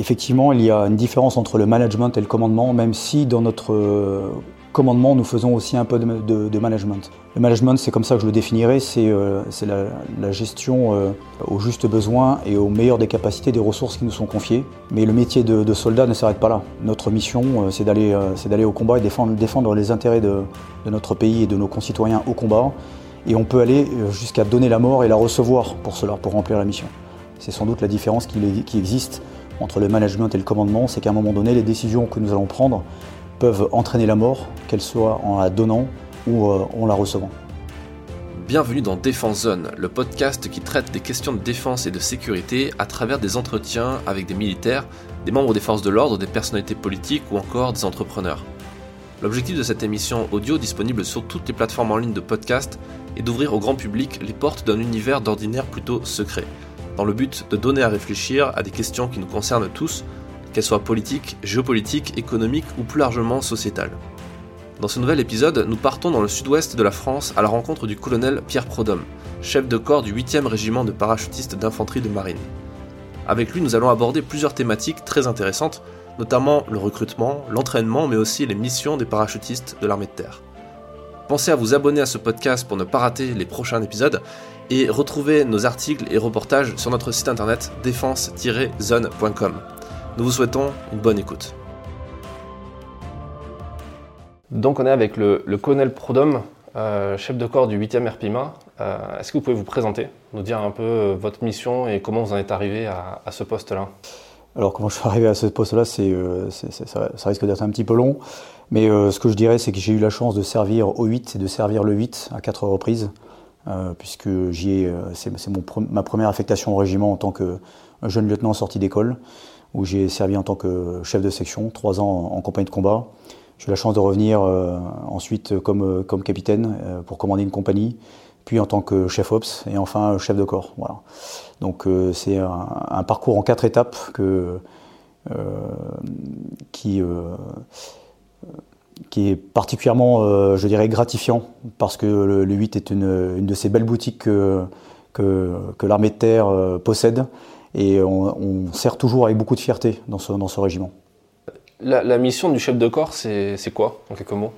Effectivement, il y a une différence entre le management et le commandement, même si dans notre euh, commandement, nous faisons aussi un peu de, management. Le management, c'est comme ça que je le définirais, c'est euh, la, gestion euh, au juste besoin et au meilleur des capacités des ressources qui nous sont confiées. Mais le métier de, soldat ne s'arrête pas là. Notre mission, c'est d'aller au combat et défendre, défendre les intérêts de, notre pays et de nos concitoyens au combat. Et on peut aller jusqu'à donner la mort et la recevoir pour cela, pour remplir la mission. C'est sans doute la différence qui, qui existe entre le management et le commandement, c'est qu'à un moment donné, les décisions que nous allons prendre peuvent entraîner la mort, qu'elle soit en la donnant ou euh, en la recevant. Bienvenue dans Défense Zone, le podcast qui traite des questions de défense et de sécurité à travers des entretiens avec des militaires, des membres des forces de l'ordre, des personnalités politiques ou encore des entrepreneurs. L'objectif de cette émission audio disponible sur toutes les plateformes en ligne de podcast est d'ouvrir au grand public les portes d'un univers d'ordinaire plutôt secret dans le but de donner à réfléchir à des questions qui nous concernent tous, qu'elles soient politiques, géopolitiques, économiques ou plus largement sociétales. Dans ce nouvel épisode, nous partons dans le sud-ouest de la France à la rencontre du colonel Pierre Prodhomme, chef de corps du 8e régiment de parachutistes d'infanterie de marine. Avec lui, nous allons aborder plusieurs thématiques très intéressantes, notamment le recrutement, l'entraînement, mais aussi les missions des parachutistes de l'armée de terre. Pensez à vous abonner à ce podcast pour ne pas rater les prochains épisodes et retrouvez nos articles et reportages sur notre site internet défense-zone.com. Nous vous souhaitons une bonne écoute. Donc on est avec le, colonel Prodhomme, euh, chef de corps du 8e RPIMA. Euh, est-ce que vous pouvez vous présenter, nous dire un peu euh, votre mission et comment vous en êtes arrivé à, ce poste-là? Alors comment je suis arrivé à ce poste-là, c'est, ça, risque d'être un petit peu long, mais ce que je dirais, c'est que j'ai eu la chance de servir au 8 et de servir le 8 à quatre reprises. Euh, puisque euh, c'est ma première affectation au régiment en tant que jeune lieutenant sorti d'école, où j'ai servi en tant que chef de section, trois ans en, compagnie de combat. J'ai eu la chance de revenir euh, ensuite comme, comme capitaine pour commander une compagnie, puis en tant que chef ops et enfin chef de corps. Voilà. Donc c'est un, un, parcours en quatre étapes que, qui qui est particulièrement, euh, je dirais, gratifiant, parce que le, 8 est une, de ces belles boutiques que, que, l'armée de terre euh, possède, et on, sert toujours avec beaucoup de fierté dans ce, dans ce régiment. La, mission du chef de corps, c'est quoi, en quelques mots?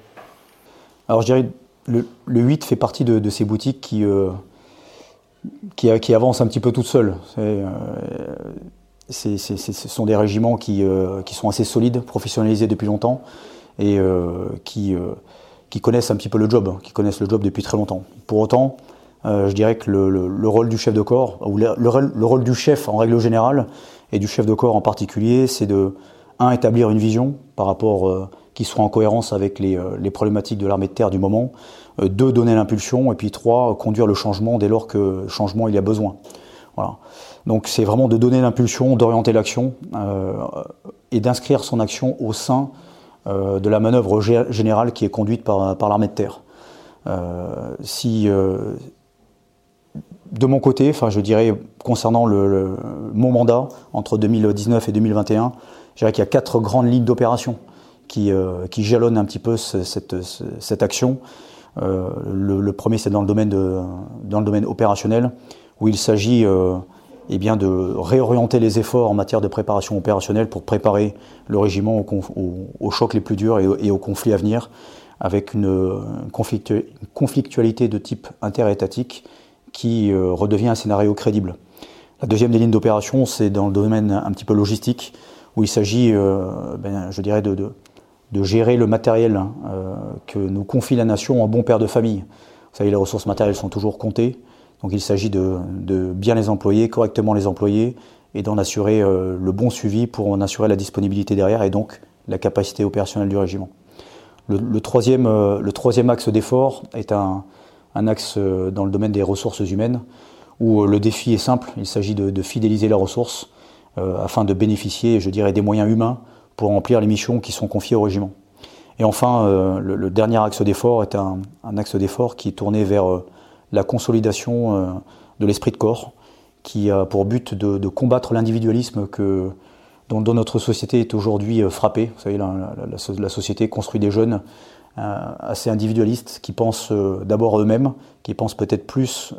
Alors je dirais, le, le 8 fait partie de, ces boutiques qui, euh, qui, qui, avancent un petit peu toutes seules. ce sont des régiments qui, qui sont assez solides, professionnalisés depuis longtemps, et euh, qui, euh, qui connaissent un petit peu le job, hein, qui connaissent le job depuis très longtemps. Pour autant, euh, je dirais que le, le, rôle du chef de corps, ou le, le, rôle du chef en règle générale, et du chef de corps en particulier, c'est de, un, établir une vision par rapport qui soit en cohérence avec les, problématiques de l'armée de terre du moment, deux, donner l'impulsion, et puis trois, conduire le changement dès lors que changement il y a besoin. Voilà. Donc c'est vraiment de donner l'impulsion, d'orienter l'action et d'inscrire son action au sein de la manœuvre générale qui est conduite par, par l'armée de terre. Euh, si, euh, de mon côté, enfin je dirais concernant le, mon mandat entre 2019 et 2021, je dirais qu'il y a quatre grandes lignes d'opération qui, qui, jalonnent un petit peu cette, cette, action. le, premier, c'est dans, le domaine dans le domaine opérationnel, où il s'agit eh bien, de réorienter les efforts en matière de préparation opérationnelle pour préparer le régiment aux, chocs les plus durs et, aux conflits à venir, avec une, conflictualité de type interétatique qui euh, redevient un scénario crédible. La deuxième des lignes d'opération, c'est dans le domaine un petit peu logistique, où il s'agit, euh, ben, je dirais, de, gérer le matériel hein, euh, que nous confie la nation en bon père de famille. Vous savez, les ressources matérielles sont toujours comptées. Donc il s'agit de, bien les employer, correctement les employer et d'en assurer euh, le bon suivi pour en assurer la disponibilité derrière et donc la capacité opérationnelle du régiment. Le, troisième, euh, troisième, axe d'effort est un, axe euh, dans le domaine des ressources humaines où le défi est simple, il s'agit de, fidéliser la ressource afin de bénéficier, je dirais, des moyens humains pour remplir les missions qui sont confiées au régiment. Et enfin, le, dernier axe d'effort est un axe d'effort qui est tourné vers la consolidation euh, de l'esprit de corps, qui a pour but de, combattre l'individualisme que, dont, notre société est aujourd'hui euh, frappée. Vous savez, la, société construit des jeunes euh, assez individualistes qui pensent d'abord eux-mêmes, qui pensent peut-être plus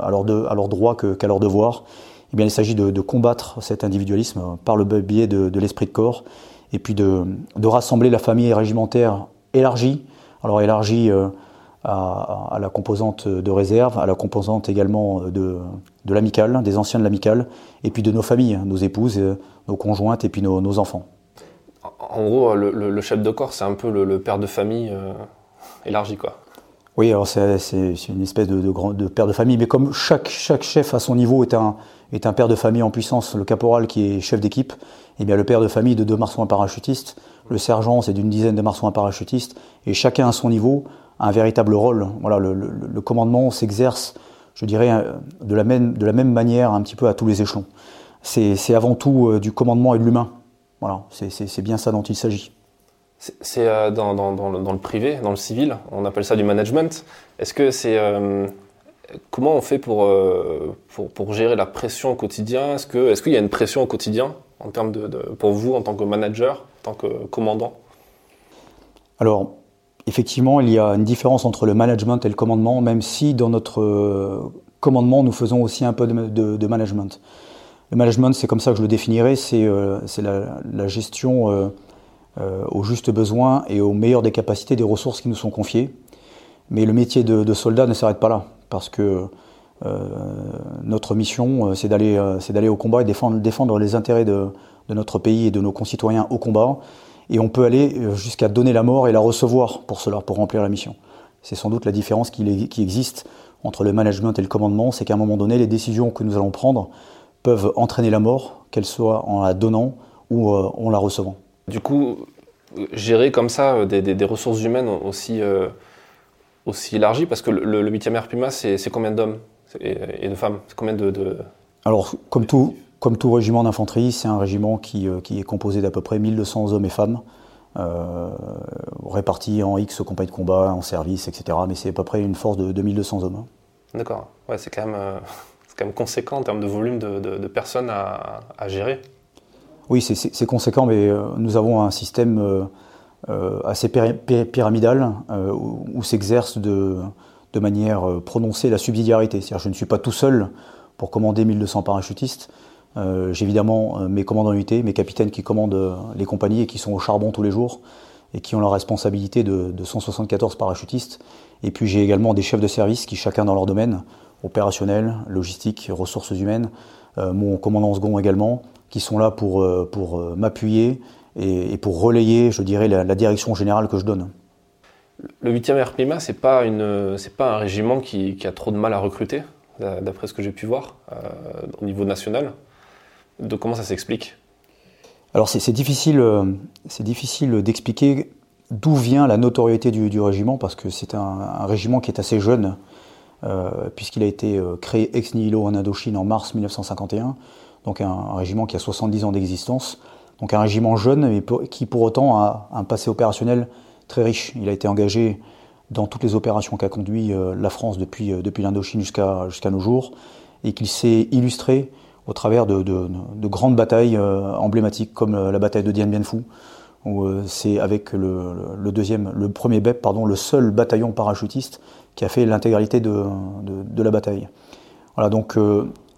à, leur leurs droits qu'à leurs devoirs, eh bien, il s'agit de, combattre cet individualisme par le biais de, l'esprit de corps et puis de, rassembler la famille régimentaire élargie. Alors élargie à, la composante de réserve, à la composante également de, de l'amicale, des anciens de l'amicale, et puis de nos familles, nos épouses, nos conjointes et puis nos, enfants. En gros, le, chef de corps, c'est un peu le, père de famille euh, élargi, quoi. Oui, alors c'est une espèce de, de, père de famille, mais comme chaque, chaque chef à son niveau est un, est un père de famille en puissance, le caporal qui est chef d'équipe, eh bien le père de famille de deux marsouins parachutistes, le sergent c'est d'une dizaine de marsouins parachutistes, et chacun à son niveau un véritable rôle. Voilà, le, commandement s'exerce, je dirais, euh, de la, même, de la même manière un petit peu à tous les échelons. C'est avant tout euh, du commandement et de l'humain. Voilà, c'est bien ça dont il s'agit. C'est euh, dans, le privé, dans le civil, on appelle ça du management. Est-ce que c'est euh, comment on fait euh, pour, pour, gérer la pression au quotidien? Est-ce qu'il est y a une pression au quotidien en termes de, pour vous en tant que manager, en tant que commandant? Alors effectivement, il y a une différence entre le management et le commandement, même si dans notre commandement nous faisons aussi un peu de, management. Le management, c'est comme ça que je le définirais, c'est la, la, gestion euh, aux justes besoins et au meilleur des capacités des ressources qui nous sont confiées. Mais le métier de, soldat ne s'arrête pas là, parce que euh, notre mission, euh, c'est d'aller, au combat et défendre les intérêts de, notre pays et de nos concitoyens au combat. Et on peut aller jusqu'à donner la mort et la recevoir pour cela, pour remplir la mission. C'est sans doute la différence qui, qui existe entre le management et le commandement, c'est qu'à un moment donné, les décisions que nous allons prendre peuvent entraîner la mort, qu'elle soit en la donnant ou en la recevant. Du coup, gérer comme ça euh, des, ressources humaines aussi, euh, aussi élargies, parce que le, 8e RPMA, c'est combien d'hommes? Et, de femmes? C'est combien de, Alors, comme tout, comme tout régiment d'infanterie, c'est un régiment qui, euh, qui est composé d'à peu près 1200 hommes et femmes, répartis en X compagnies de combat, en service, etc. Mais c'est à peu près une force de 2200 hommes. D'accord. Ouais, c'est quand, même, quand même conséquent en termes de volume de, personnes à, à gérer. Oui, c'est conséquent, mais euh, nous avons un système euh, euh, assez pyramidal où, s'exerce de, manière prononcée la subsidiarité. C'est-à-dire je ne suis pas tout seul pour commander 1200 parachutistes. J'ai évidemment mes commandants unités, mes capitaines qui commandent les compagnies et qui sont au charbon tous les jours et qui ont la responsabilité de, 174 parachutistes. Et puis j'ai également des chefs de service qui, chacun dans leur domaine, opérationnel, logistique, ressources humaines, mon commandant second également, qui sont là pour, euh, pour euh, m'appuyer et, pour relayer, je dirais, la, direction générale que je donne. Le 8e RPMA, ce n'est pas, pas un régiment qui, a trop de mal à recruter, d'après ce que j'ai pu voir, euh, au niveau national. Comment ça s'explique Alors c'est difficile, c'est difficile d'expliquer d'où vient la notoriété du, régiment, parce que c'est un, régiment qui est assez jeune, puisqu'il a été créé ex nihilo en Indochine en mars 1951 donc un, régiment qui a 70 ans d'existence, donc un régiment jeune mais qui pour autant a un passé opérationnel très riche. Il a été engagé dans toutes les opérations qu'a conduit euh, la France depuis, euh, l'Indochine jusqu'à jusqu'à nos jours, et qu'il s'est illustré au travers de, de, grandes batailles euh, emblématiques comme la bataille de Dien Bien Phu, où c'est avec le, deuxième, le premier BEP, pardon, le seul bataillon parachutiste qui a fait l'intégralité de, la bataille. Voilà, donc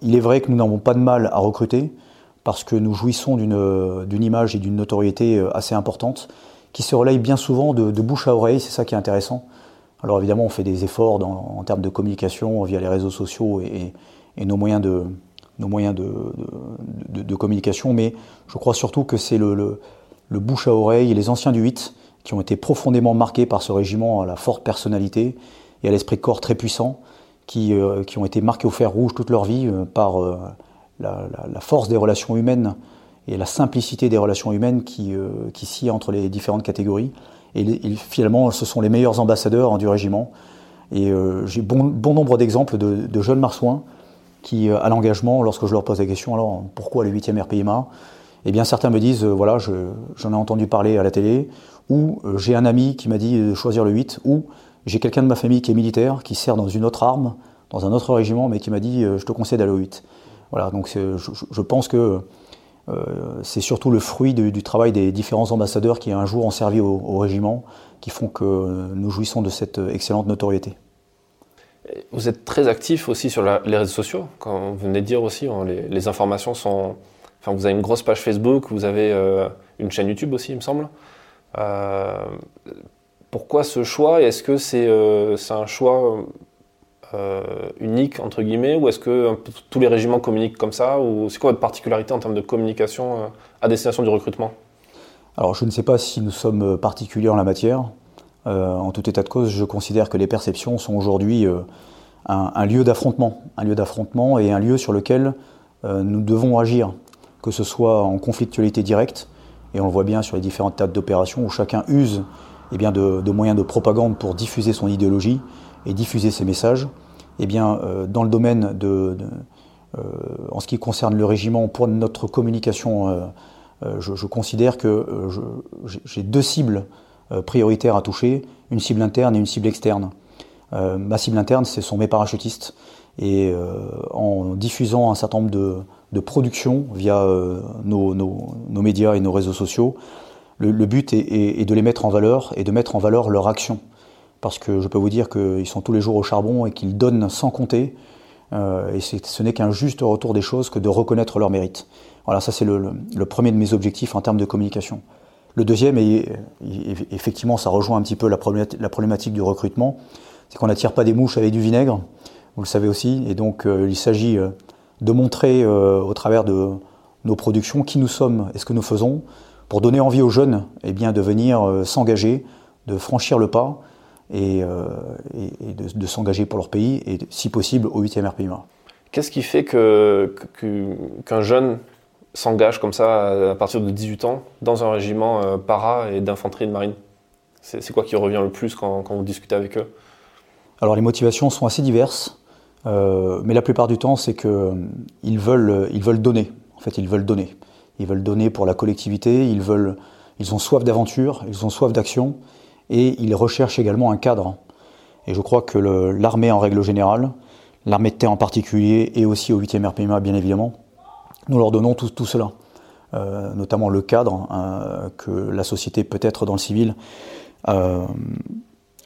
il est vrai que nous n'avons pas de mal à recruter parce que nous jouissons d'une image et d'une notoriété euh, assez importante qui se relaye bien souvent de, bouche à oreille, c'est ça qui est intéressant. Alors évidemment, on fait des efforts en termes de communication via les réseaux sociaux et, nos moyens, de, nos moyens de, communication, mais je crois surtout que c'est le, bouche à oreille et les anciens du 8 qui ont été profondément marqués par ce régiment à la forte personnalité et à l'esprit de corps très puissant, euh, qui, ont été marqués au fer rouge toute leur vie euh, par euh, la, force des relations humaines et la simplicité des relations humaines qui, qui scie entre les différentes catégories. Et, finalement, ce sont les meilleurs ambassadeurs du régiment. Et j'ai bon, bon, nombre d'exemples de, jeunes marsouins qui, à l'engagement, lorsque je leur pose la question, alors pourquoi le 8e RPIMA Eh bien, certains me disent, voilà, j'en ai entendu parler à la télé, ou j'ai un ami qui m'a dit de choisir le 8, ou j'ai quelqu'un de ma famille qui est militaire, qui sert dans une autre arme, dans un autre régiment, mais qui m'a dit euh, je te conseille d'aller au 8. Voilà, donc je, pense que euh, c'est surtout le fruit du, travail des différents ambassadeurs qui un jour ont servi au, régiment, qui font que nous jouissons de cette excellente notoriété. Vous êtes très actif aussi sur les réseaux sociaux, quand vous venez de dire aussi, hein, les, informations sont... Enfin, vous avez une grosse page Facebook, vous avez euh, une chaîne YouTube aussi, il me semble. Euh, pourquoi ce choix? Est-ce que c'est un choix unique, entre guillemets, ou est-ce que tous les régiments communiquent comme ça Ou c'est quoi votre particularité en termes de communication à destination du recrutement? Alors, je ne sais pas si nous sommes particuliers en la matière. Euh, en tout état de cause, je considère que les perceptions sont aujourd'hui euh, un, lieu d'affrontement, un lieu d'affrontement et un lieu sur lequel euh, nous devons agir, que ce soit en conflictualité directe, et on le voit bien sur les différentes théâtres d'opération où chacun use eh de, moyens de propagande pour diffuser son idéologie et diffuser ses messages. Eh bien, dans le domaine de, en ce qui concerne le régiment, pour notre communication, je, considère que j'ai deux cibles prioritaires à toucher, une cible interne et une cible externe. Euh, ma cible interne, ce sont mes parachutistes. Et euh, en diffusant un certain nombre de, de productions via nos, médias et nos réseaux sociaux, le, but est, de les mettre en valeur et de mettre en valeur leur action. Parce que je peux vous dire qu'ils sont tous les jours au charbon et qu'ils donnent sans compter. et ce n'est qu'un juste retour des choses que de reconnaître leur mérite. Voilà, ça c'est le premier de mes objectifs en termes de communication. Le deuxième, et, effectivement ça rejoint un petit peu la problématique, du recrutement, c'est qu'on n'attire pas des mouches avec du vinaigre, vous le savez aussi, et donc euh, il s'agit euh, de montrer euh, au travers de nos productions qui nous sommes et ce que nous faisons, pour donner envie aux jeunes eh bien, de venir s'engager, de franchir le pas et, de, s'engager pour leur pays et si possible au 8e RPIMA. Qu'est-ce qui fait qu'un jeune s'engage comme ça à partir de 18 ans dans un régiment euh, para et d'infanterie de marine C'est quoi qui revient le plus quand, vous discutez avec eux? Alors les motivations sont assez diverses, euh, mais la plupart du temps c'est qu'ils euh, veulent, ils veulent donner. En fait, ils veulent donner. Ils veulent donner pour la collectivité, ils, veulent, ils ont soif d'aventure, ils ont soif d'action, et ils recherchent également un cadre. Et je crois que l'armée en règle générale, l'armée de terre en particulier, et aussi au 8e RPMA bien évidemment, nous leur donnons tout, cela, euh, notamment le cadre euh, que la société peut-être dans le civil euh,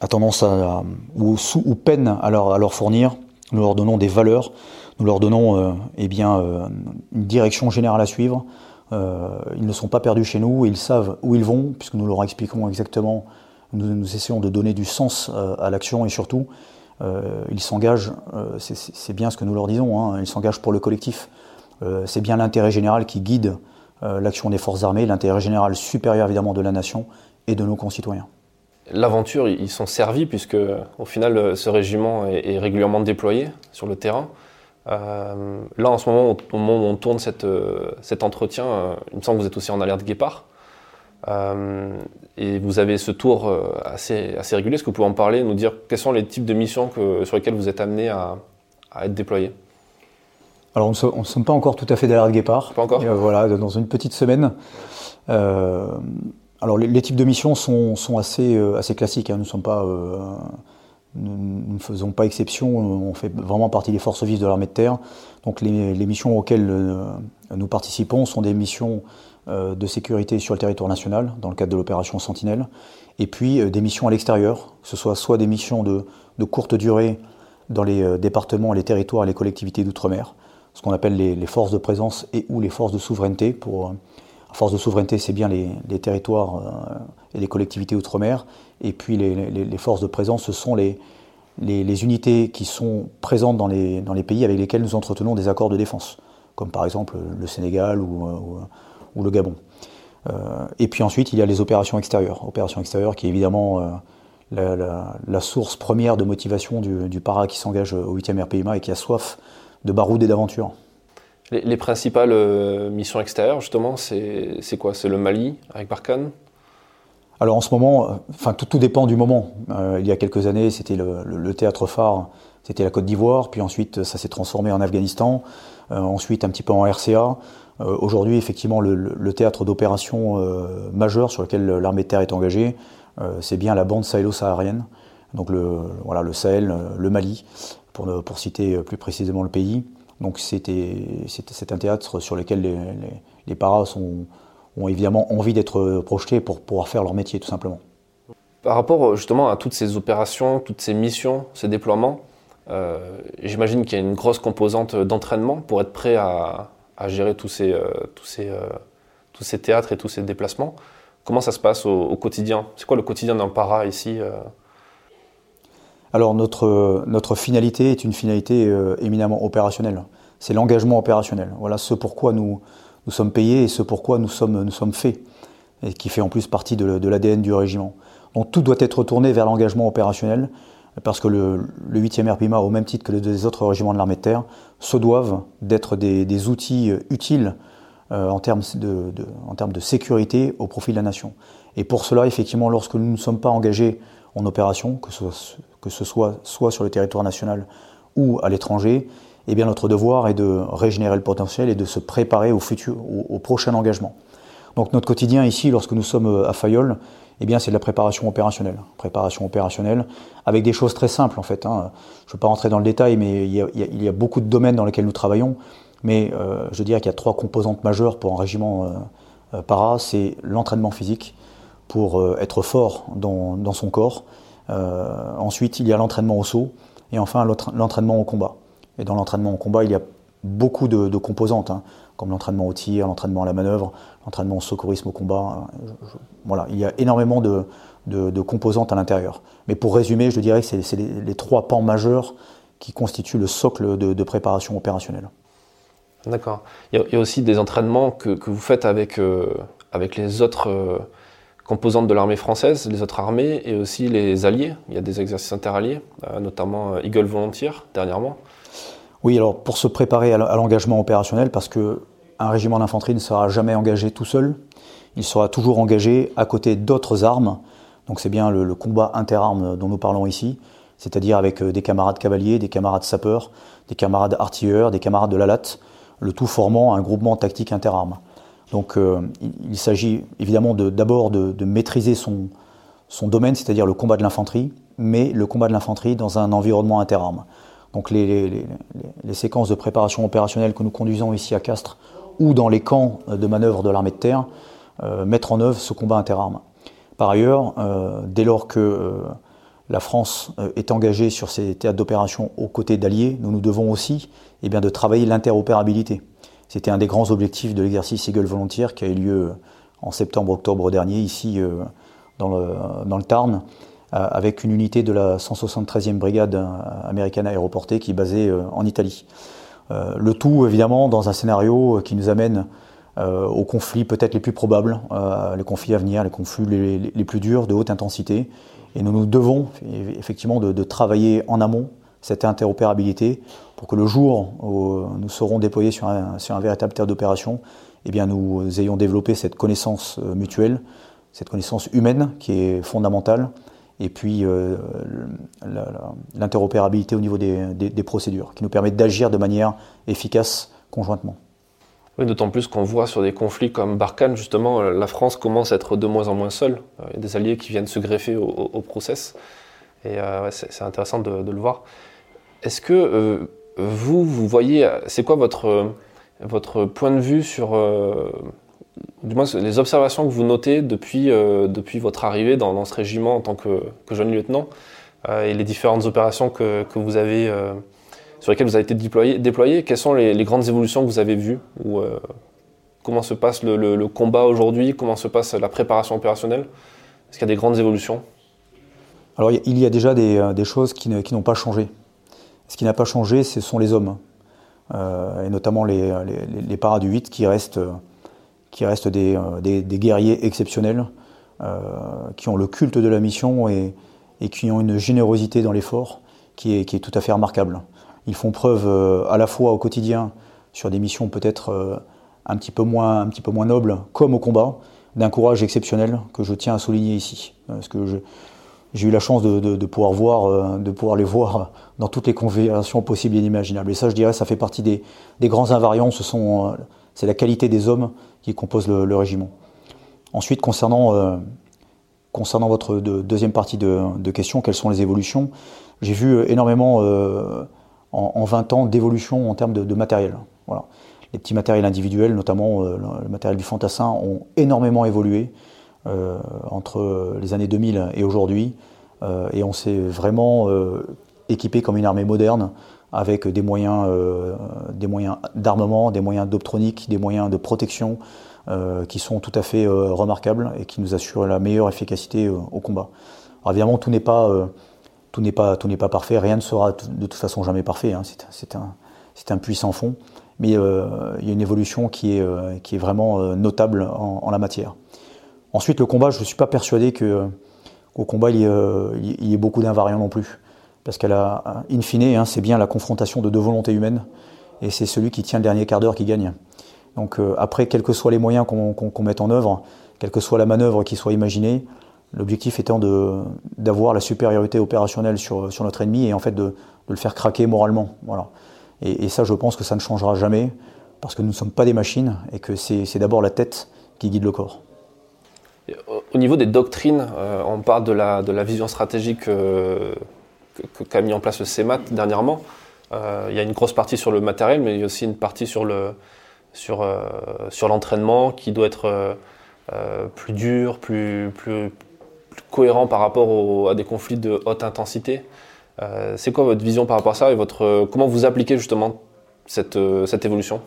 a tendance à, ou, peine à leur, fournir. Nous leur donnons des valeurs, nous leur donnons eh bien, une direction générale à suivre. ils ne sont pas perdus chez nous, ils savent où ils vont, puisque nous leur expliquons exactement, nous, nous essayons de donner du sens à l'action et surtout, ils s'engagent, c'est bien ce que nous leur disons, hein, ils s'engagent pour le collectif. Euh, c'est bien l'intérêt général qui guide euh, l'action des forces armées, l'intérêt général supérieur évidemment de la nation et de nos concitoyens. L'aventure, ils sont servis puisque au final ce régiment est, régulièrement déployé sur le terrain. Euh, là, en ce moment, au moment où on tourne cet entretien, il me semble que vous êtes aussi en alerte guépard. et vous avez ce tour assez, assez régulier. Est-ce que vous pouvez en parler, nous dire quels sont les types de missions sur lesquelles vous êtes amené à être déployé alors, on ne sommes pas encore tout à fait d'alerte guépard. Pas encore euh, Voilà, dans une petite semaine. Euh, alors, les, types de missions sont, assez, euh, assez classiques. Hein. Nous, sommes pas, nous, ne faisons pas exception. On fait vraiment partie des forces vives de l'armée de terre. Donc, les, missions auxquelles nous participons sont des missions de sécurité sur le territoire national, dans le cadre de l'opération Sentinelle, et puis des missions à l'extérieur, que ce soit soit des missions de, de courte durée dans les départements, les territoires et les collectivités d'outre-mer, ce qu'on appelle les, forces de présence et ou les forces de souveraineté. Pour, euh, force de souveraineté, c'est bien les, territoires euh, et les collectivités outre-mer. Et puis les, forces de présence, ce sont les, unités qui sont présentes dans les, pays avec lesquels nous entretenons des accords de défense, comme par exemple le Sénégal ou, euh, le Gabon. et puis ensuite, il y a les opérations extérieures. Opérations extérieures qui est évidemment la, source première de motivation du, du para qui s'engage au 8e RPIMA et qui a soif de baroud et d'aventure. Les, principales euh, missions extérieures, justement, c'est quoi? C'est le Mali avec Barkhane? Alors en ce moment, euh, enfin tout, dépend du moment. Euh, il y a quelques années, c'était le, théâtre phare, c'était la Côte d'Ivoire, puis ensuite ça s'est transformé en Afghanistan, ensuite un petit peu en RCA. Aujourd'hui, effectivement, le, théâtre d'opération majeur sur lequel l'armée de terre est engagée, c'est bien la bande sahélo-saharienne, donc le, voilà, le Sahel, le Mali, pour, citer plus précisément le pays. Donc c'était un théâtre sur lequel les, les, paras ont évidemment envie d'être projetés pour pouvoir faire leur métier tout simplement. Par rapport justement à toutes ces opérations, toutes ces missions, ces déploiements, J'imagine qu'il y a une grosse composante d'entraînement pour être prêt à, gérer tous ces, tous, ces, tous ces théâtres et tous ces déplacements. Comment ça se passe au, quotidien? C'est quoi le quotidien d'un para ici Alors notre, notre finalité est une finalité éminemment opérationnelle. C'est l'engagement opérationnel. Voilà ce pourquoi nous, nous sommes payés et ce pourquoi nous sommes, nous sommes faits, et qui fait en plus partie de, l'ADN du régiment. Donc tout doit être tourné vers l'engagement opérationnel, parce que le, 8e RPIMA, au même titre que les autres régiments de l'armée de terre, se doivent d'être des, outils euh, utiles euh, en, termes de, en termes de sécurité au profit de la nation. Et pour cela, effectivement, lorsque nous ne sommes pas engagés en opération, que ce, soit soit sur le territoire national ou à l'étranger, eh bien notre devoir est de régénérer le potentiel et de se préparer au futur, au, prochain engagement. Donc notre quotidien ici, lorsque nous sommes euh, à Fayol, eh bien c'est de la préparation opérationnelle. Préparation opérationnelle avec des choses très simples en fait. Hein. Je ne veux pas rentrer dans le détail, mais il y, a, beaucoup de domaines dans lesquels nous travaillons. Mais euh, je dirais qu'il y a trois composantes majeures pour un régiment euh, para. C'est l'entraînement physique pour être fort dans, son corps. ensuite, il y a l'entraînement au saut. Et enfin, l'entraînement au combat. Et dans l'entraînement au combat, il y a beaucoup de, composantes, hein, comme l'entraînement au tir, l'entraînement à la manœuvre, l'entraînement au secourisme au combat. voilà, il y a énormément de, composantes à l'intérieur. Mais pour résumer, je dirais que c'est les, trois pans majeurs qui constituent le socle de, préparation opérationnelle. D'accord. Il, y a aussi des entraînements que, vous faites avec, euh, avec les autres euh, composantes de l'armée française, les autres armées et aussi les alliés. Il y a des exercices interalliés, euh, notamment Eagle Volunteer dernièrement. Oui, alors pour se préparer à l'engagement opérationnel, parce que un régiment d'infanterie ne sera jamais engagé tout seul, il sera toujours engagé à côté d'autres armes. Donc c'est bien le, combat interarmes dont nous parlons ici, c'est-à-dire avec euh, des camarades cavaliers, des camarades sapeurs, des camarades artilleurs, des camarades de la latte, le tout formant un groupement tactique interarmes. Donc euh, il, s'agit évidemment d'abord de, maîtriser son, domaine, c'est-à-dire le combat de l'infanterie, mais le combat de l'infanterie dans un environnement interarmes. Donc les, séquences de préparation opérationnelle que nous conduisons ici à Castres ou dans les camps de manœuvre de l'armée de terre euh, mettre en œuvre ce combat interarmes. Par ailleurs, euh, dès lors que euh, la France est engagée sur ces théâtres d'opération aux côtés d'alliés, nous nous devons aussi eh de travailler l'interopérabilité. C'était un des grands objectifs de l'exercice Eagle Volontaire qui a eu lieu en septembre-octobre dernier ici dans le, dans le Tarn euh, avec une unité de la 173e brigade euh, américaine aéroportée qui est basée euh, en Italie. le tout, évidemment, dans un scénario qui nous amène aux conflits peut-être les plus probables, les conflits à venir, les conflits les, plus durs, de haute intensité. Et nous nous devons effectivement de, travailler en amont cette interopérabilité pour que le jour où nous serons déployés sur un, sur un véritable théâtre d'opération, eh bien nous ayons développé cette connaissance mutuelle, cette connaissance humaine qui est fondamentale et puis euh, l'interopérabilité au niveau des, procédures, qui nous permet d'agir de manière efficace conjointement. D'autant plus qu'on voit sur des conflits comme Barkhane, justement, la France commence à être de moins en moins seule. Il y a des alliés qui viennent se greffer au, process. Et euh, c'est intéressant de, le voir. Est-ce que euh, vous, vous voyez, c'est quoi votre, votre point de vue sur du moins les observations que vous notez depuis, euh, depuis votre arrivée dans, ce régiment en tant que, jeune lieutenant euh, et les différentes opérations que, que vous avez, euh, sur lesquelles vous avez été déployé, déployé? Quelles sont les, grandes évolutions que vous avez vues? Ou, Comment se passe le, combat aujourd'hui? Comment se passe la préparation opérationnelle? Est-ce qu'il y a des grandes évolutions? Alors il y a déjà des, des choses qui, n'ont pas changé. Ce qui n'a pas changé, ce sont les hommes, et notamment les, les, les, paras du 8 qui restent des, euh, guerriers exceptionnels, euh, qui ont le culte de la mission et, qui ont une générosité dans l'effort qui est, tout à fait remarquable. Ils font preuve euh, à la fois au quotidien sur des missions peut-être un, petit peu moins, un nobles, comme au combat, d'un courage exceptionnel que je tiens à souligner ici. J'ai eu la chance de, pouvoir voir, de pouvoir les voir dans toutes les configurations possibles et inimaginables. Et ça, je dirais, ça fait partie des, des grands invariants. Ce sont, c'est la qualité des hommes qui composent le, régiment. Ensuite, concernant, euh, concernant votre deuxième partie de, question, quelles sont les évolutions J'ai vu euh, énormément euh, en, 20 ans d'évolution en termes de, matériel. Voilà. Les petits matériels individuels, notamment le, matériel du fantassin, ont énormément évolué entre les années 2000 et aujourd'hui. et on s'est vraiment équipée comme une armée moderne, avec des moyens, d'armement, des moyens d'optronique, des moyens de protection qui sont tout à fait remarquables et qui nous assurent la meilleure efficacité au combat. Alors évidemment, tout n'est pas pas, pas parfait, rien ne sera de toute façon jamais parfait, hein. c'est, un, un, puissant fond, mais euh, il y a une évolution qui est, euh, qui est vraiment euh, notable en, la matière. Ensuite, le combat, je ne suis pas persuadé qu'au combat, il y, ait, beaucoup d'invariants non plus, parce qu'à la, in fine, hein, c'est bien la confrontation de deux volontés humaines, et c'est celui qui tient le dernier quart d'heure qui gagne. Donc après, quels que soient les moyens qu'on, mette en œuvre, quelle que soit la manœuvre qui soit imaginée, L'objectif étant d'avoir la supériorité opérationnelle sur, notre ennemi et en fait de, le faire craquer moralement. Voilà. Et, ça, je pense que ça ne changera jamais parce que nous ne sommes pas des machines et que c'est d'abord la tête qui guide le corps. Au niveau des doctrines, euh, on parle de la, vision stratégique euh, qu'a mis en place le CEMAT dernièrement. Euh, il y a une grosse partie sur le matériel, mais il y a aussi une partie sur l'entraînement qui doit être plus dur, plus, cohérent par rapport à des conflits de haute intensité. C'est quoi votre vision par rapport à ça et votre, comment vous appliquez justement cette évolution?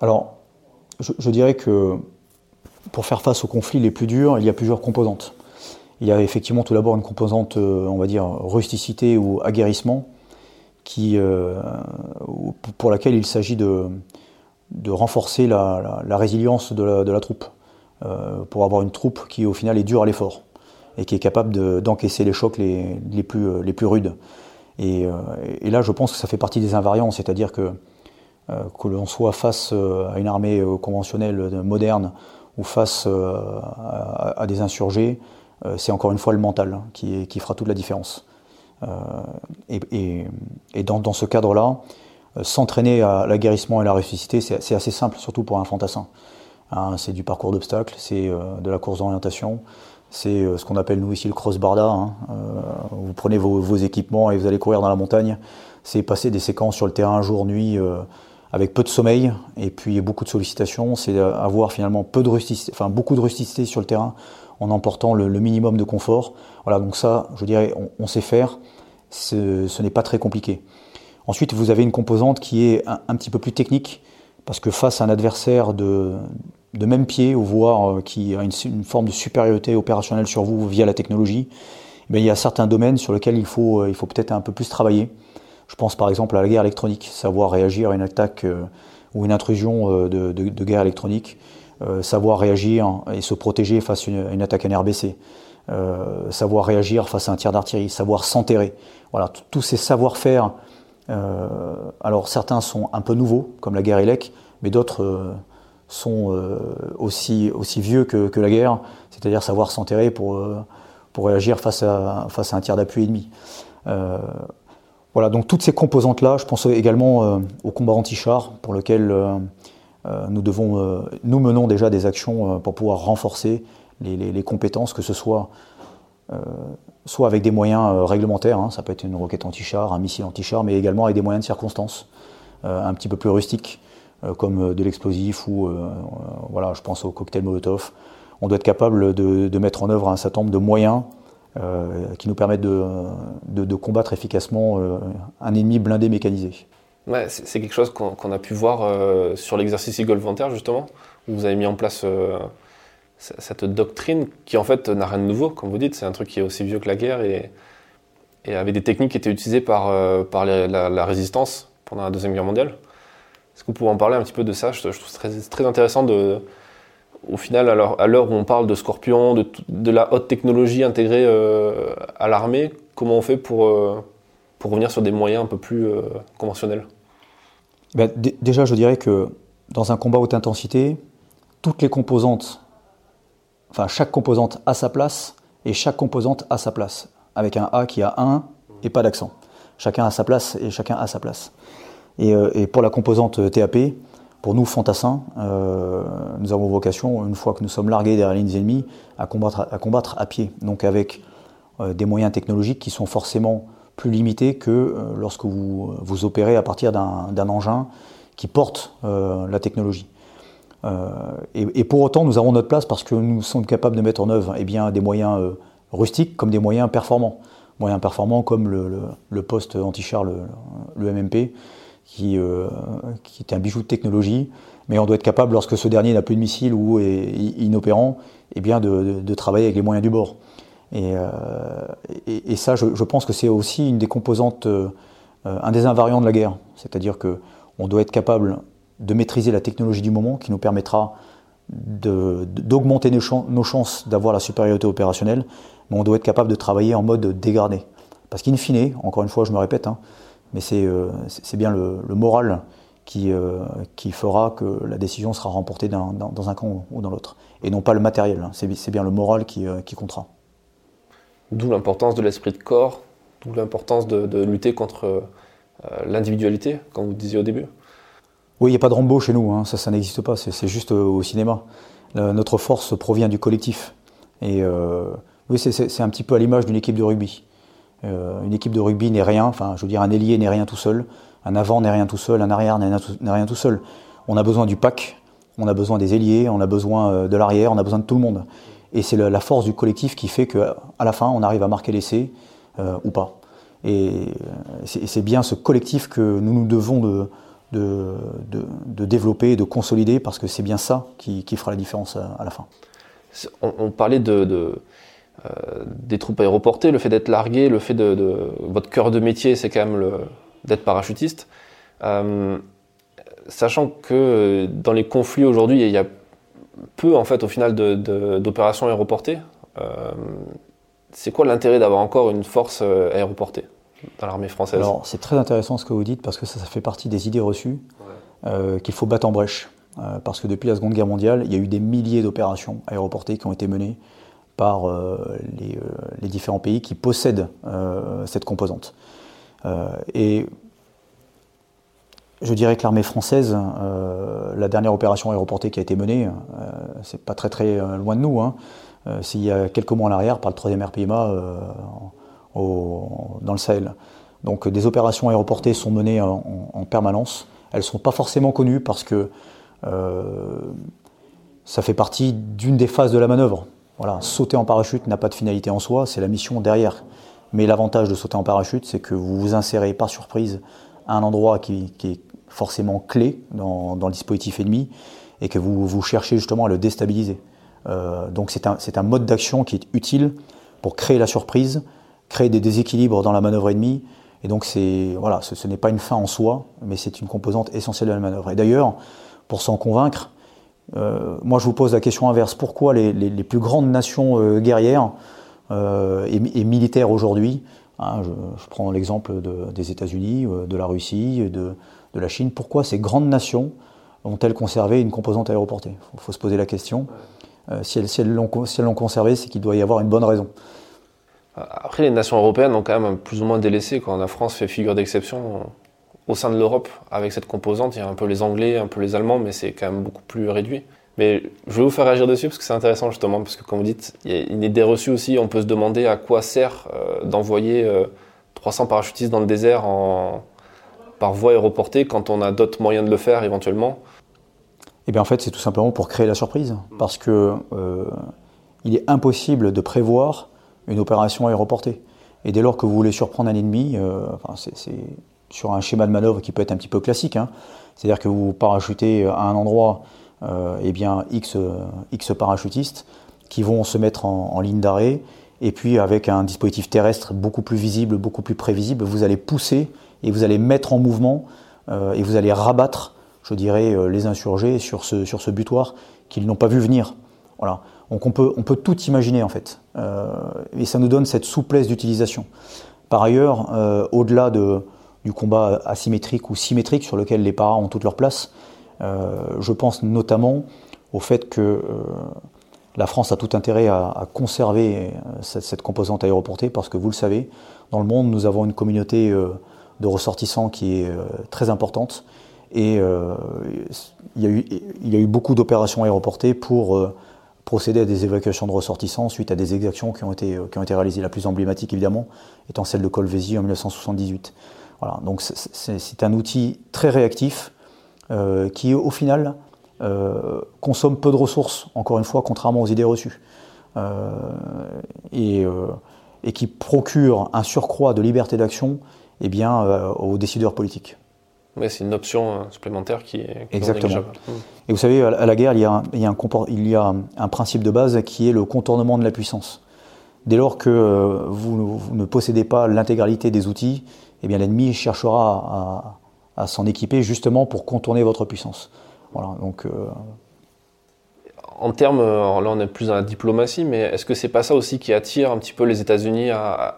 Alors, je, dirais que pour faire face aux conflits les plus durs, il y a plusieurs composantes. Il y a effectivement tout d'abord une composante, euh, on va dire, rusticité ou aguerrissement, qui, pour laquelle il s'agit de, renforcer la, résilience de la troupe. Euh, pour avoir une troupe qui au final est dure à l'effort et qui est capable d'encaisser les chocs les, plus, euh, rudes. Et, euh, et, là, je pense que ça fait partie des invariants, c'est-à-dire que que l'on soit face à une armée conventionnelle moderne ou face à, des insurgés, c'est encore une fois le mental hein, qui, qui fera toute la différence. et, et dans, dans, ce cadre-là, s'entraîner à l'aguerrissement et la réussite, c'est assez simple, surtout pour un fantassin. Hein, c'est du parcours d'obstacles, c'est euh, de la course d'orientation, c'est euh, ce qu'on appelle nous ici le cross-barda. Hein. Euh, vous prenez vos, équipements et vous allez courir dans la montagne. C'est passer des séquences sur le terrain jour, nuit, avec peu de sommeil et puis beaucoup de sollicitations. C'est avoir finalement peu de rusticité, beaucoup de rusticité sur le terrain en emportant le, minimum de confort. Voilà, donc ça, je dirais, on, sait faire. Ce n'est pas très compliqué. Ensuite, vous avez une composante qui est un petit peu plus technique, parce que face à un adversaire de, même pied, ou voire euh, qui a une, forme de supériorité opérationnelle sur vous via la technologie, il y a certains domaines sur lesquels il faut, euh, il faut peut-être un peu plus travailler. Je pense par exemple à la guerre électronique, savoir réagir à une attaque euh, ou une intrusion de, guerre électronique, savoir réagir et se protéger face à une, attaque NRBC, savoir réagir face à un tir d'artillerie, savoir s'enterrer. Voilà, tous ces savoir-faire. alors certains sont un peu nouveaux, comme la guerre élec, mais d'autres sont euh, aussi, aussi vieux que, que la guerre, c'est-à-dire savoir s'enterrer pour, euh, pour réagir face à, face à un tir d'appui ennemi. Euh, voilà, donc toutes ces composantes-là, je pense également au combat anti-char, pour lequel nous, devons, nous menons déjà des actions pour pouvoir renforcer les, compétences, que ce soit, soit avec des moyens réglementaires, hein, ça peut être une roquette anti-char, un missile anti-char, mais également avec des moyens de circonstance, un petit peu plus rustiques. Euh, comme euh, de l'explosif ou euh, voilà, je pense au cocktail Molotov. On doit être capable de, mettre en œuvre un certain nombre de moyens qui nous permettent de, combattre efficacement un ennemi blindé mécanisé. C'est quelque chose qu'on a pu voir sur l'exercice Eagle Volunteer justement, où vous avez mis en place cette doctrine qui en fait n'a rien de nouveau, comme vous dites, c'est un truc qui est aussi vieux que la guerre et, avait des techniques qui étaient utilisées par, la, résistance pendant la Deuxième Guerre mondiale. Est-ce que vous pouvez en parler un petit peu de ça? Je, trouve très, très intéressant de, au final, à l'heure où on parle de Scorpion, de, la haute technologie intégrée euh, à l'armée, comment on fait pour, euh, pour revenir sur des moyens un peu plus euh, conventionnels? Ben, Déjà, je dirais que dans un combat haute intensité, toutes les composantes, enfin chaque composante a sa place et chaque composante a sa place, avec un A qui a un et pas d'accent. Chacun a sa place et chacun a sa place. Et, pour la composante TAP, pour nous, fantassins, euh, nous avons vocation, une fois que nous sommes largués derrière les lignes ennemies, à combattre à, pied. Donc avec euh, des moyens technologiques qui sont forcément plus limités que lorsque vous, vous opérez à partir d'un engin qui porte la technologie. Et, pour autant, nous avons notre place parce que nous sommes capables de mettre en œuvre eh bien, des moyens rustiques comme des moyens performants. moyens performants comme le, poste anti-char, le, MMP, qui, qui est un bijou de technologie, mais on doit être capable, lorsque ce dernier n'a plus de missile ou est inopérant, eh bien de, travailler avec les moyens du bord. Et, et, ça, je, pense que c'est aussi une des composantes, un des invariants de la guerre. C'est-à-dire qu'on doit être capable de maîtriser la technologie du moment qui nous permettra d'augmenter nos, chances d'avoir la supériorité opérationnelle, mais on doit être capable de travailler en mode dégradé. Parce qu'in fine, encore une fois, je me répète, hein, mais c'est euh, bien le, moral qui, euh, qui, fera que la décision sera remportée dans, un camp ou dans l'autre, et non pas le matériel. Hein. C'est bien le moral qui, euh, qui comptera. D'où l'importance de l'esprit de corps, d'où l'importance de, de, lutter contre l'individualité, comme vous disiez au début. Oui, il n'y a pas de Rambo chez nous, hein. ça, ça n'existe pas, c'est juste au cinéma. notre force provient du collectif. Et euh, oui, c'est un petit peu à l'image d'une équipe de rugby. Euh, une équipe de rugby n'est rien, enfin, je veux dire, un ailier n'est rien tout seul, un avant n'est rien tout seul, un arrière n'est rien tout seul. On a besoin du pack, on a besoin des ailiers, on a besoin de l'arrière, on a besoin de tout le monde. Et c'est la force du collectif qui fait qu'à la fin, on arrive à marquer l'essai ou pas. Et c'est bien ce collectif que nous nous devons de de, de, développer, de consolider, parce que c'est bien ça qui, fera la différence à, la fin. On, parlait de, euh, des troupes aéroportées, le fait d'être largué, le fait de, votre cœur de métier, c'est quand même d'être parachutiste. Euh, sachant que dans les conflits aujourd'hui, il y a peu en fait au final d'opérations aéroportées. Euh, c'est quoi l'intérêt d'avoir encore une force aéroportée dans l'armée française? Alors, c'est très intéressant ce que vous dites parce que ça, ça fait partie des idées reçues qu'il faut battre en brèche. Parce que depuis la Seconde Guerre mondiale, il y a eu des milliers d'opérations aéroportées qui ont été menées par euh, les, différents pays qui possèdent cette composante. et je dirais que l'armée française, la dernière opération aéroportée qui a été menée, c'est pas très loin de nous. Hein, S'il y a quelques mois en arrière, par le 3e RPMA dans le Sahel. Donc des opérations aéroportées sont menées en, permanence. Elles ne sont pas forcément connues parce que euh, ça fait partie d'une des phases de la manœuvre. Voilà, sauter en parachute n'a pas de finalité en soi, c'est la mission derrière. Mais l'avantage de sauter en parachute, c'est que vous vous insérez par surprise à un endroit qui, est forcément clé dans, le dispositif ennemi et que vous, vous cherchez justement à le déstabiliser. Euh, donc c'est un, un, mode d'action qui est utile pour créer la surprise, créer des déséquilibres dans la manœuvre ennemie. Et donc, c'est, voilà, ce, n'est pas une fin en soi, mais c'est une composante essentielle de la manœuvre. Et d'ailleurs, pour s'en convaincre, moi je vous pose la question inverse. Pourquoi les, plus grandes nations euh, guerrières euh, et, militaires aujourd'hui, hein, je, prends l'exemple des États-Unis, de la Russie, de, de, la Chine, pourquoi ces grandes nations ont-elles conservé une composante aéroportée? Il faut, se poser la question. si elles, l'ont conservée, c'est qu'il doit y avoir une bonne raison. Après, les nations européennes ont quand même plus ou moins délaissé. Quand la France fait figure d'exception au sein de l'Europe avec cette composante, il y a un peu les Anglais, un peu les Allemands, mais c'est quand même beaucoup plus réduit. Mais je vais vous faire réagir dessus parce que c'est intéressant justement, parce que comme vous dites, il y a une idée reçue aussi, on peut se demander à quoi sert euh, d'envoyer 300 euh, parachutistes dans le désert par voie aéroportée quand on a d'autres moyens de le faire éventuellement. Eh bien en fait c'est tout simplement pour créer la surprise, parce que euh, il est impossible de prévoir une opération aéroportée. Et dès lors que vous voulez surprendre un ennemi, c'est sur un schéma de manœuvre qui peut être un petit peu classique, hein. c'est-à-dire que vous parachutez à un endroit euh, eh bien, X, X parachutistes qui vont se mettre en, ligne d'arrêt, et puis avec un dispositif terrestre beaucoup plus visible, beaucoup plus prévisible, vous allez pousser et vous allez mettre en mouvement euh, et vous allez rabattre, je dirais, les insurgés sur ce, butoir qu'ils n'ont pas vu venir. Donc on peut, tout imaginer en fait. Euh, et ça nous donne cette souplesse d'utilisation. Par ailleurs, euh, au-delà de, du combat asymétrique ou symétrique sur lequel les paras ont toute leur place, euh, je pense notamment au fait que la France a tout intérêt à, conserver cette, composante aéroportée parce que vous le savez, dans le monde, nous avons une communauté de ressortissants qui est très importante et il y, a eu, beaucoup d'opérations aéroportées pour procéder à des évacuations de ressortissants suite à des exactions qui ont été, euh, qui ont été réalisées. La plus emblématique, évidemment, étant celle de Colvésie en 1978. Voilà, donc c'est un outil très réactif euh, qui, au final, euh, consomme peu de ressources, encore une fois, contrairement aux idées reçues. et, et qui procure un surcroît de liberté d'action eh bien, aux décideurs politiques. Oui, c'est une option supplémentaire qui est Exactement. Et vous savez, à la guerre, il y, a un, il, y a un, il y a un principe de base qui est le contournement de la puissance. Dès lors que vous, ne possédez pas l'intégralité des outils, eh bien l'ennemi cherchera à, à s'en équiper justement pour contourner votre puissance. Voilà, donc en termes, là on est plus dans la diplomatie, mais est-ce que c'est pas ça aussi qui attire un petit peu les États-Unis à,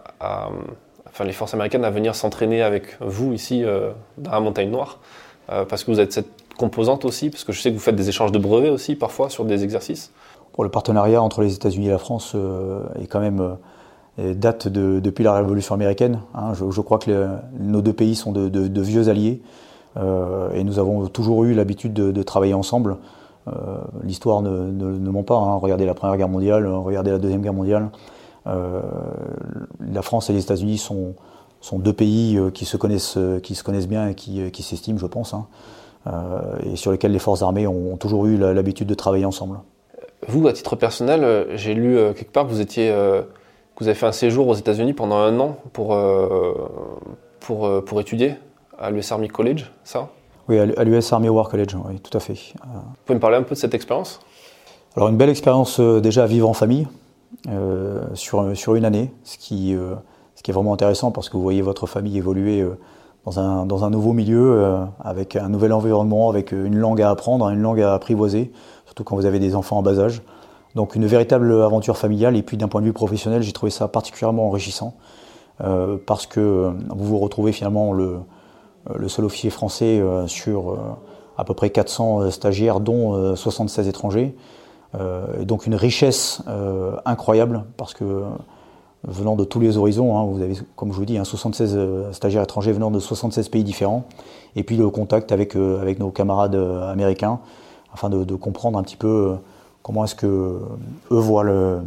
enfin les forces américaines à venir s'entraîner avec vous ici euh, dans la montagne noire? Euh, Parce que vous êtes cette composante aussi, parce que je sais que vous faites des échanges de brevets aussi parfois sur des exercices. Pour le partenariat entre les États-Unis et la France euh, est quand même date depuis la Révolution américaine. Hein. Je, crois que nos deux pays sont de, vieux alliés et nous avons toujours eu l'habitude de, travailler ensemble. Euh, l'histoire ne, ment pas. Hein. Regardez la Première Guerre mondiale, regardez la Deuxième Guerre mondiale. Euh, la France et les États-Unis sont, sont, deux pays euh, qui se connaissent, qui se connaissent bien et qui, s'estiment, je pense, hein. et sur lesquels les forces armées ont, toujours eu l'habitude de travailler ensemble. Vous, à titre personnel, j'ai lu quelque part que vous étiez, vous avez fait un séjour aux États-Unis pendant un an pour, pour, pour étudier à l'US Army College, ça? Oui, à l'US Army War College, oui, tout à fait. Vous pouvez me parler un peu de cette expérience? Alors, une belle expérience euh, déjà à vivre en famille euh, sur, sur une année, ce qui, euh, ce qui est vraiment intéressant parce que vous voyez votre famille évoluer dans, un, dans un nouveau milieu, avec un nouvel environnement, avec une langue à apprendre, une langue à apprivoiser, surtout quand vous avez des enfants en bas âge. Donc, une véritable aventure familiale. Et puis, d'un point de vue professionnel, j'ai trouvé ça particulièrement enrichissant parce que vous vous retrouvez finalement le euh, le seul officier français euh, sur euh, à peu près 400 stagiaires, dont 76 étrangers. donc une richesse incroyable parce que venant de tous les horizons. Hein, vous avez, comme je vous dis, 76 stagiaires étrangers venant de 76 pays différents. Et puis le contact avec, avec nos camarades américains, afin de, comprendre un petit peu comment est-ce que eux voient le,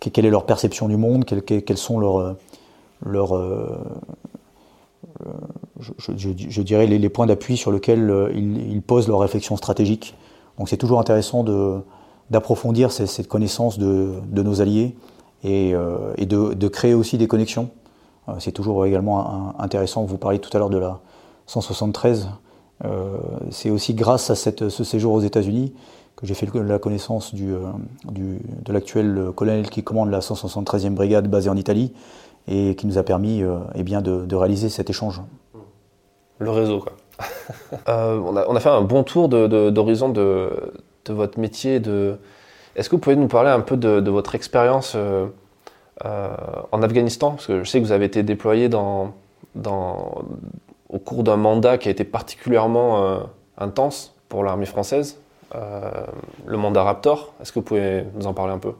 quelle est leur perception du monde, quels, sont leurs, leurs, je, dirais, les, points d'appui sur lesquels euh, ils, posent leur réflexion stratégique. Donc c'est toujours intéressant d'approfondir cette connaissance de, nos alliés et, euh, de, créer aussi des connexions. Euh, c'est toujours également intéressant, vous parliez tout à l'heure de la 173. c'est aussi grâce à ce séjour aux États-Unis que j'ai fait la connaissance de l'actuel colonel qui commande la 173e brigade basée en Italie et qui nous a permis eh bien, de réaliser cet échange. Le réseau, quoi. Euh, on, a, fait un bon tour d'horizon de, votre métier. Est-ce que vous pouvez nous parler un peu de, votre expérience euh, euh, en Afghanistan? Parce que je sais que vous avez été déployé dans, au cours d'un mandat qui a été particulièrement intense pour l'armée française, le mandat Raptor. Est-ce que vous pouvez nous en parler un peu?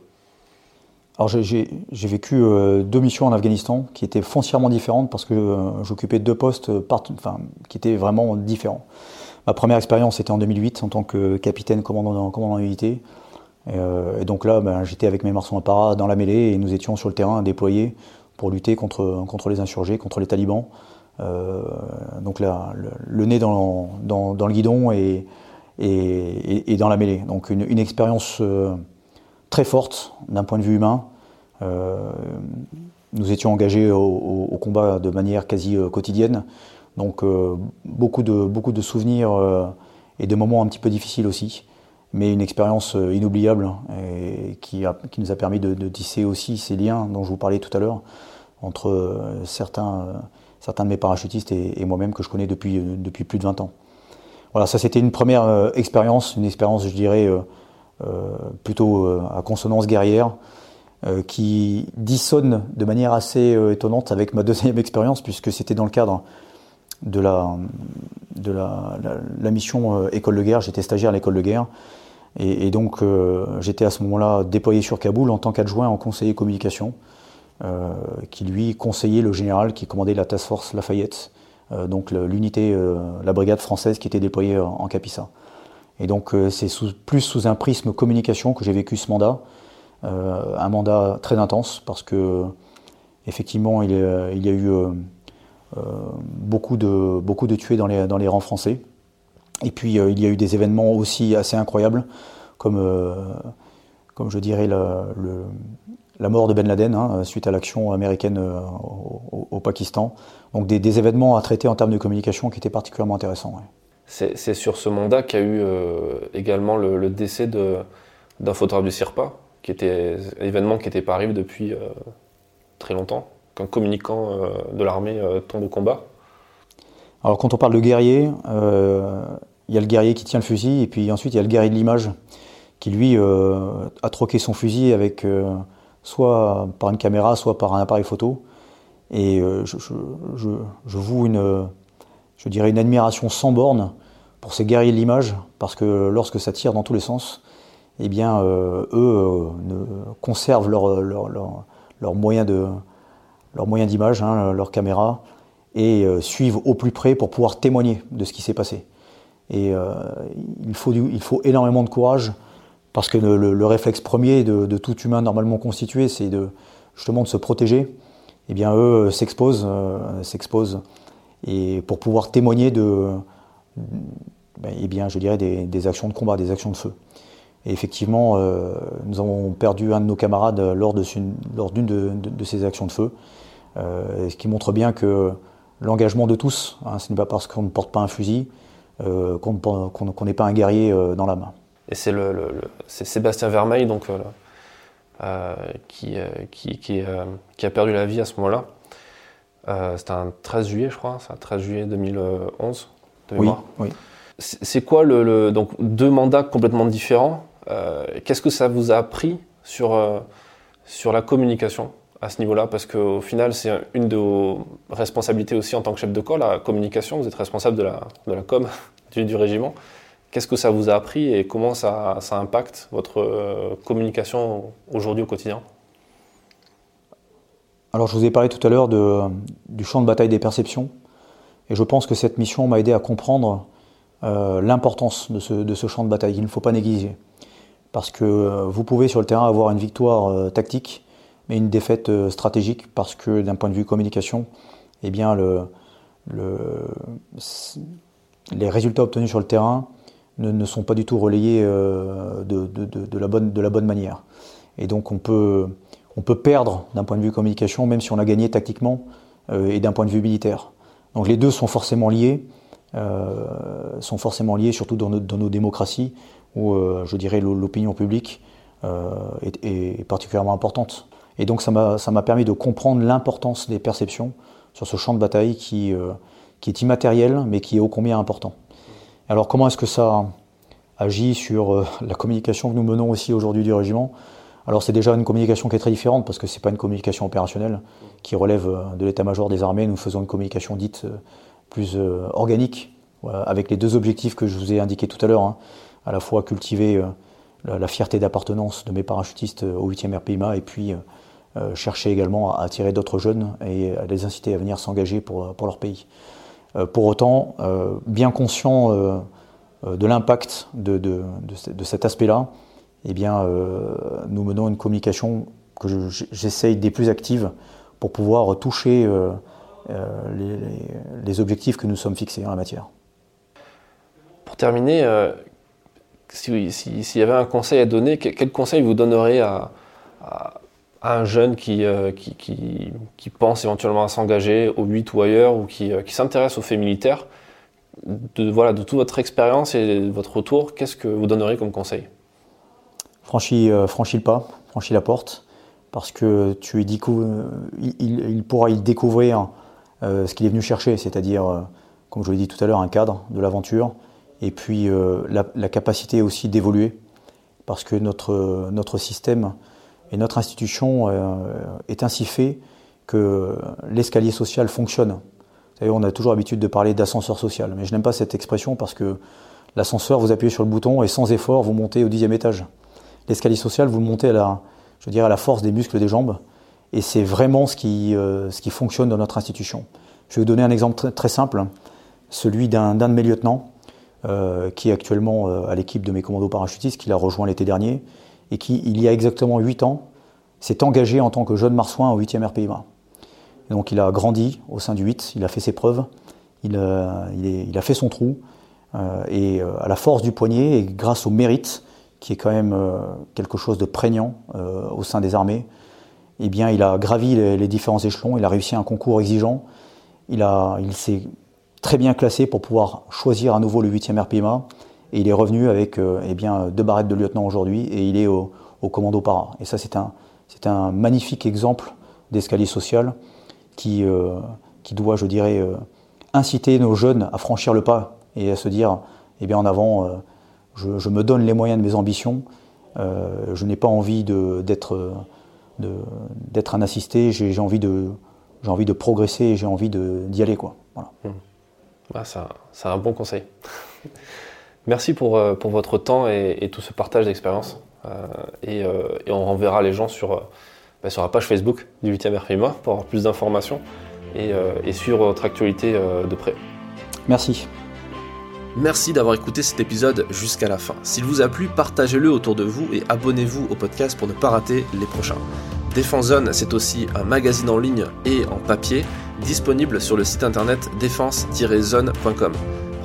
Alors j'ai vécu euh, deux missions en Afghanistan qui étaient foncièrement différentes parce que euh, j'occupais deux postes qui étaient vraiment différents. Ma première expérience était en 2008 en tant que capitaine commandant, commandant unité. Euh, et donc là, ben, j'étais avec mes marçons à para dans la mêlée et nous étions sur le terrain déployés pour lutter contre, les insurgés, contre les talibans. donc là, le, nez dans, dans, le guidon et, et, et, dans la mêlée. Donc une, expérience très forte d'un point de vue humain. Euh, nous étions engagés au, combat de manière quasi euh, quotidienne, donc euh, beaucoup, de, beaucoup de souvenirs et de moments un petit peu difficiles aussi, mais une expérience inoubliable et qui, qui, nous a permis de, tisser aussi ces liens dont je vous parlais tout à l'heure entre certains, certains de mes parachutistes et, moi-même que je connais depuis, depuis plus de 20 ans. Voilà, ça c'était une première expérience, une expérience je dirais euh, plutôt euh, à consonance guerrière, euh, qui dissonne de manière assez étonnante avec ma deuxième expérience, puisque c'était dans le cadre de la, de la, mission école de guerre. J'étais stagiaire à l'école de guerre. Et, donc j'étais à ce moment-là déployé sur Kaboul en tant qu'adjoint en conseiller communication, qui lui conseillait le général qui commandait la task force Lafayette, donc l'unité, la brigade française qui était déployée en Capissa. Et donc euh, c'est plus sous un prisme communication que j'ai vécu ce mandat, euh, un mandat très intense parce que effectivement il, y a eu euh, beaucoup, de, tués dans les, rangs français. Et puis il y a eu des événements aussi assez incroyables comme je dirais le, la mort de Ben Laden hein, suite à l'action américaine au, Pakistan. Donc des, événements à traiter en termes de communication qui étaient particulièrement intéressants. C'est sur ce mandat qu'il y a eu également le, décès d'un photographe du CIRPA, qui était un événement qui n'était pas arrivé depuis très longtemps, qu'un communicant de l'armée tombe au combat. Alors quand on parle de guerrier, il y a le guerrier qui tient le fusil, et puis ensuite il y a le guerrier de l'image, qui lui euh, a troqué son fusil avec euh, soit par une caméra, soit par un appareil photo. Et euh, je, je, je, une, je dirais une admiration sans borne pour ces guerriers de l'image, parce que lorsque ça tire dans tous les sens, eh bien, eux conservent leur, leur, leur, leur moyen de leur d'image, hein, leur caméra, et suivent au plus près pour pouvoir témoigner de ce qui s'est passé. Et euh, il, faut il faut énormément de courage parce que le, réflexe premier de, tout humain normalement constitué, c'est de, justement de se protéger. Eh bien, eux s'exposent, euh, s'exposent, et pour pouvoir témoigner de, ben, eh bien, je dirais des, actions de combat, des actions de feu. Et effectivement, euh, nous avons perdu un de nos camarades lors d'une lors de, de, ces actions de feu, ce qui montre bien que l'engagement de tous, hein, ce n'est pas parce qu'on ne porte pas un fusil, euh, qu'on n'est pas un guerrier euh, dans la main. Et c'est le, Sébastien Vermeil donc, euh, qui, qui, qui, a perdu la vie à ce moment-là. C'était un 13 juillet, je crois, c'est un 13 juillet 2011, de oui, oui. C'est quoi le, donc deux mandats complètement différents Qu'est-ce que ça vous a appris sur, sur la communication à ce niveau-là? Parce qu'au final, c'est une de vos responsabilités aussi en tant que chef de corps, la communication. Vous êtes responsable de la, de la com du, du régiment. Qu'est-ce que ça vous a appris et comment ça, impacte votre euh, communication aujourd'hui au quotidien? Alors, je vous ai parlé tout à l'heure du champ de bataille des perceptions. Et je pense que cette mission m'a aidé à comprendre euh, l'importance de ce, champ de bataille. Il ne faut pas négliger. Parce que euh, vous pouvez sur le terrain avoir une victoire tactique, mais une défaite stratégique parce que d'un point de vue communication, eh bien le, le, les résultats obtenus sur le terrain ne, sont pas du tout relayés euh, de, la bonne, manière. Et donc on peut, perdre d'un point de vue communication, même si on a gagné tactiquement euh, et d'un point de vue militaire. Donc les deux sont forcément liés, euh, sont forcément liés, surtout dans nos, démocraties, où je dirais l'opinion publique est, particulièrement importante. Et donc ça m'a permis de comprendre l'importance des perceptions sur ce champ de bataille qui, qui est immatériel mais qui est ô combien important. Alors comment est-ce que ça agit sur euh, la communication que nous menons aussi aujourd'hui du régiment? Alors c'est déjà une communication qui est très différente parce que ce n'est pas une communication opérationnelle qui relève euh, de l'état-major des armées. Nous faisons une communication dite plus organique avec les deux objectifs que je vous ai indiqués tout à l'heure. Hein. À la fois cultiver la, fierté d'appartenance de mes parachutistes au 8e RPIMA et puis euh, chercher également à attirer d'autres jeunes et à les inciter à venir s'engager pour leur pays. Euh, pour autant, euh, bien conscient de l'impact de, de, de, cet aspect-là, eh bien, nous menons une communication que j'essaye des plus actives pour pouvoir toucher les, objectifs que nous sommes fixés en la matière. Pour terminer, s'il si, y avait un conseil à donner, quel conseil vous donnerez à, un jeune qui, euh, qui, qui, qui, pense éventuellement à s'engager au 8 ou ailleurs, ou qui, euh, qui s'intéresse aux faits militaires, de, voilà, de toute votre expérience et de votre retour, qu'est-ce que vous donneriez comme conseil? Franchis, euh, franchis le pas, franchis la porte, parce que tu il, il, pourra y découvrir ce qu'il est venu chercher, c'est-à-dire, comme je l'ai dit tout à l'heure, un cadre de l'aventure, et puis la, la, capacité aussi d'évoluer, parce que notre, notre système et notre institution euh, est ainsi fait que l'escalier social fonctionne. Savez, on a toujours l'habitude de parler d'ascenseur social, mais je n'aime pas cette expression parce que l'ascenseur, vous appuyez sur le bouton et sans effort, vous montez au dixième étage. L'escalier social, vous le montez à la, je à la force des muscles des jambes, et c'est vraiment ce qui, euh, ce qui fonctionne dans notre institution. Je vais vous donner un exemple très, simple, celui d'un de mes lieutenants, euh, qui est actuellement à l'équipe de mes commandos parachutistes, qui l'a rejoint l'été dernier, et qui, il y a exactement 8 ans, s'est engagé en tant que jeune marsouin au 8e RPIMA. donc il a grandi au sein du 8, il a fait ses preuves, il, a, il, a fait son trou, euh, et euh, à la force du poignet, et grâce au mérite, qui est quand même euh, quelque chose de prégnant au sein des armées, eh bien, il a gravi les, différents échelons, il a réussi un concours exigeant, il, il s'est très bien classé pour pouvoir choisir à nouveau le 8e RPMA, et il est revenu avec euh, eh bien, deux barrettes de lieutenant aujourd'hui, et il est au, commando para. Et ça, c'est un, un magnifique exemple d'escalier social qui, euh, qui doit, je dirais, euh, inciter nos jeunes à franchir le pas et à se dire, eh bien, en avant, je, me donne les moyens de mes ambitions, je n'ai pas envie d'être un assisté, j'ai envie de j'ai envie de progresser et j'ai envie d'y aller. Voilà. Mmh. Ah, c'est un, bon conseil. Merci pour, euh, pour votre temps et, tout ce partage d'expérience. Euh, euh, et, on renverra les gens sur, bah, sur la page Facebook du 8e RFIMA pour avoir plus d'informations et, et, suivre votre actualité de près. Merci. Merci d'avoir écouté cet épisode jusqu'à la fin. S'il vous a plu, partagez-le autour de vous et abonnez-vous au podcast pour ne pas rater les prochains. Défense Zone, c'est aussi un magazine en ligne et en papier disponible sur le site internet défense-zone.com.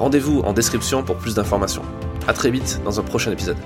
Rendez-vous en description pour plus d'informations. A très vite dans un prochain épisode.